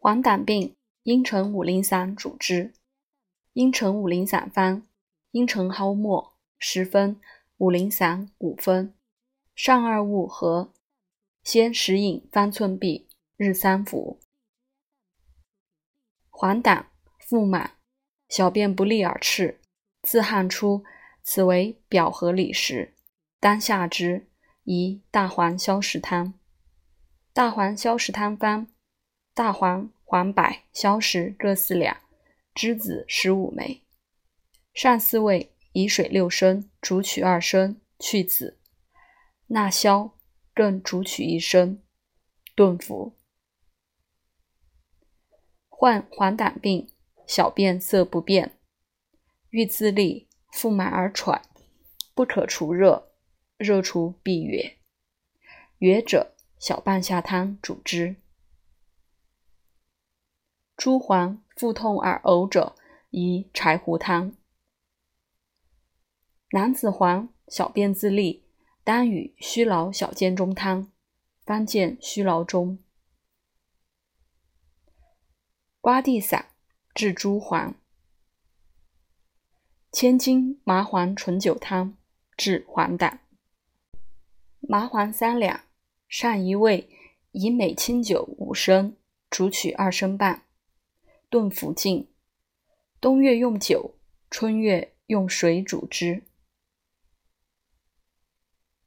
黄疸病，茵陈五苓散主之。茵陈五苓散方：茵陈蒿末十分，五苓散五分，上二物合，先食饮方寸匕，日三服。黄疸，腹满，小便不利而赤，自汗出，此为表合里实，当下之，宜大黄消食汤。大黄消食汤方：大黄、黄柏、硝石各四两，栀子十五枚。上四味，以水六升，煮取二升，去子。纳硝，更煮取一升，炖服。患黄疸病，小便色不变，欲自利，腹满而喘，不可除热，热除必哕。哕者，小半夏汤主之。诸黄腹痛而呕者，宜柴胡汤。男子黄，小便自利，当与虚劳小建中汤。方见虚劳中。瓜地散治诸黄，千金麻黄醇酒汤治黄疸。麻黄三两，上一味，以美清酒五升，煮取二升半，炖服尽。冬月用酒，春月用水煮之。